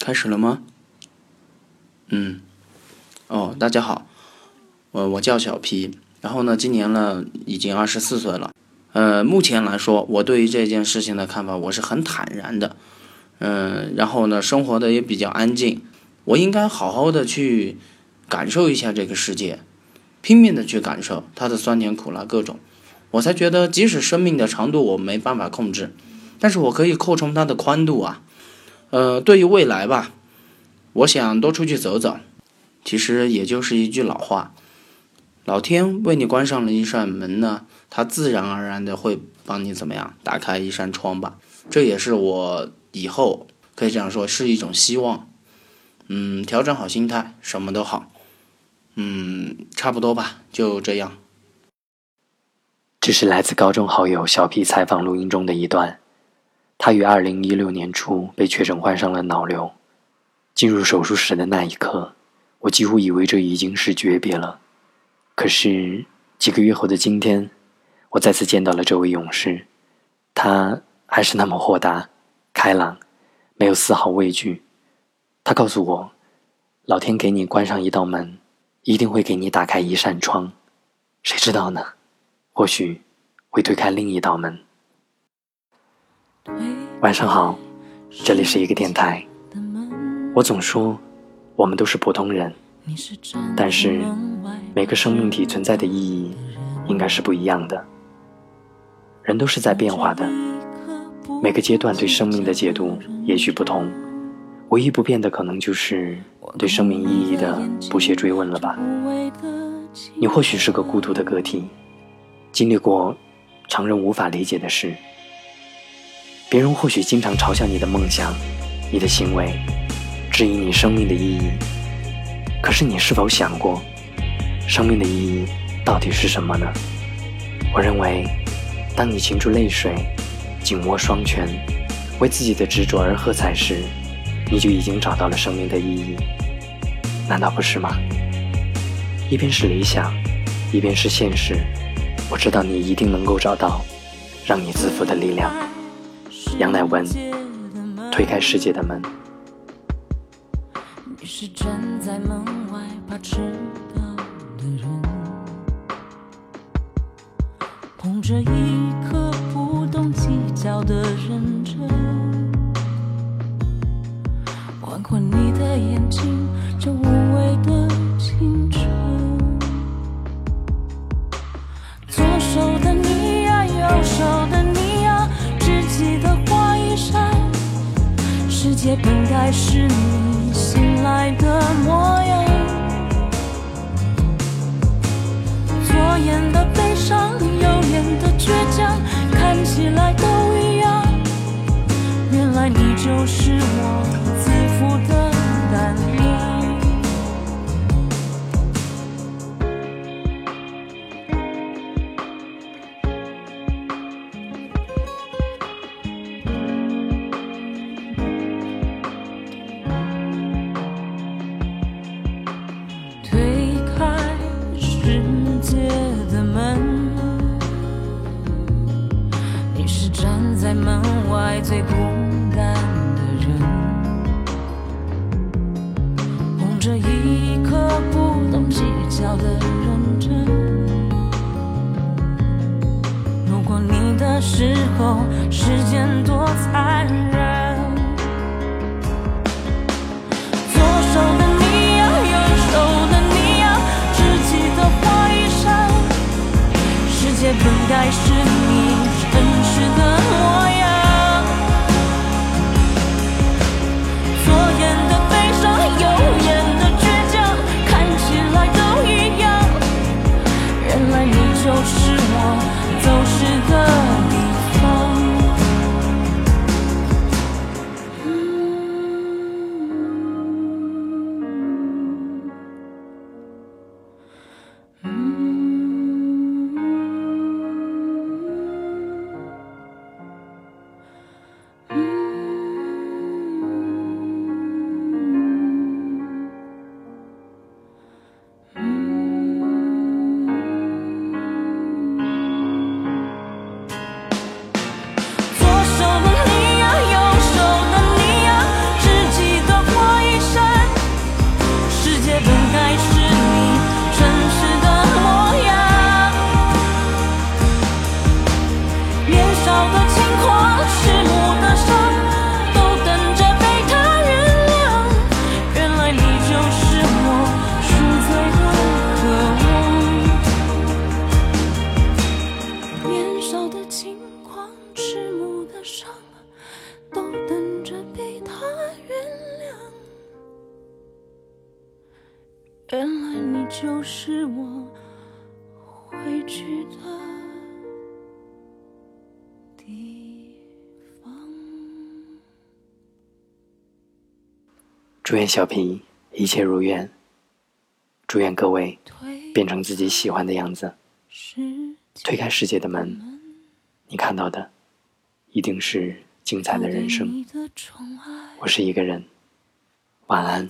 开始了吗？嗯，哦，大家好，我我叫小皮，然后呢，今年呢已经二十四岁了。呃，目前来说，我对于这件事情的看法，我是很坦然的。嗯，然后呢，生活的也比较安静。我应该好好的去感受一下这个世界，拼命的去感受它的酸甜苦辣各种。我才觉得，即使生命的长度我没办法控制，但是我可以扩充它的宽度啊。呃，对于未来吧，我想多出去走走。其实也就是一句老话，老天为你关上了一扇门呢，它自然而然的会帮你怎么样打开一扇窗吧。这也是我以后可以这样说是一种希望。嗯，调整好心态，什么都好。嗯，差不多吧，就这样。这是来自高中好友小皮采访录音中的一段。他于二零一六年初被确诊患上了脑瘤。进入手术室的那一刻，我几乎以为这已经是诀别了。可是几个月后的今天，我再次见到了这位勇士，他还是那么豁达、开朗，没有丝毫畏惧。他告诉我：“老天给你关上一道门，一定会给你打开一扇窗。谁知道呢？或许会推开另一道门。”晚上好，这里是一个电台。我总说，我们都是普通人，但是每个生命体存在的意义应该是不一样的。人都是在变化的，每个阶段对生命的解读也许不同，唯一不变的可能就是对生命意义的不懈追问了吧。你或许是个孤独的个体，经历过常人无法理解的事。别人或许经常嘲笑你的梦想，你的行为，质疑你生命的意义。可是你是否想过，生命的意义到底是什么呢？我认为，当你噙住泪水，紧握双拳，为自己的执着而喝彩时，你就已经找到了生命的意义。难道不是吗？一边是理想，一边是现实。我知道你一定能够找到让你自负的力量。杨乃文推开世界的门。你是站在门外怕迟到的人，捧着一颗世界本该是你醒来的模样，门外最孤单的人，捧着一颗不懂计较的认真。路过你的时候，时间多残忍。就是我回去的地方。祝愿小皮一切如愿，祝愿各位变成自己喜欢的样子，推开世界的门，你看到的一定是精彩的人生。我是一个人，晚安。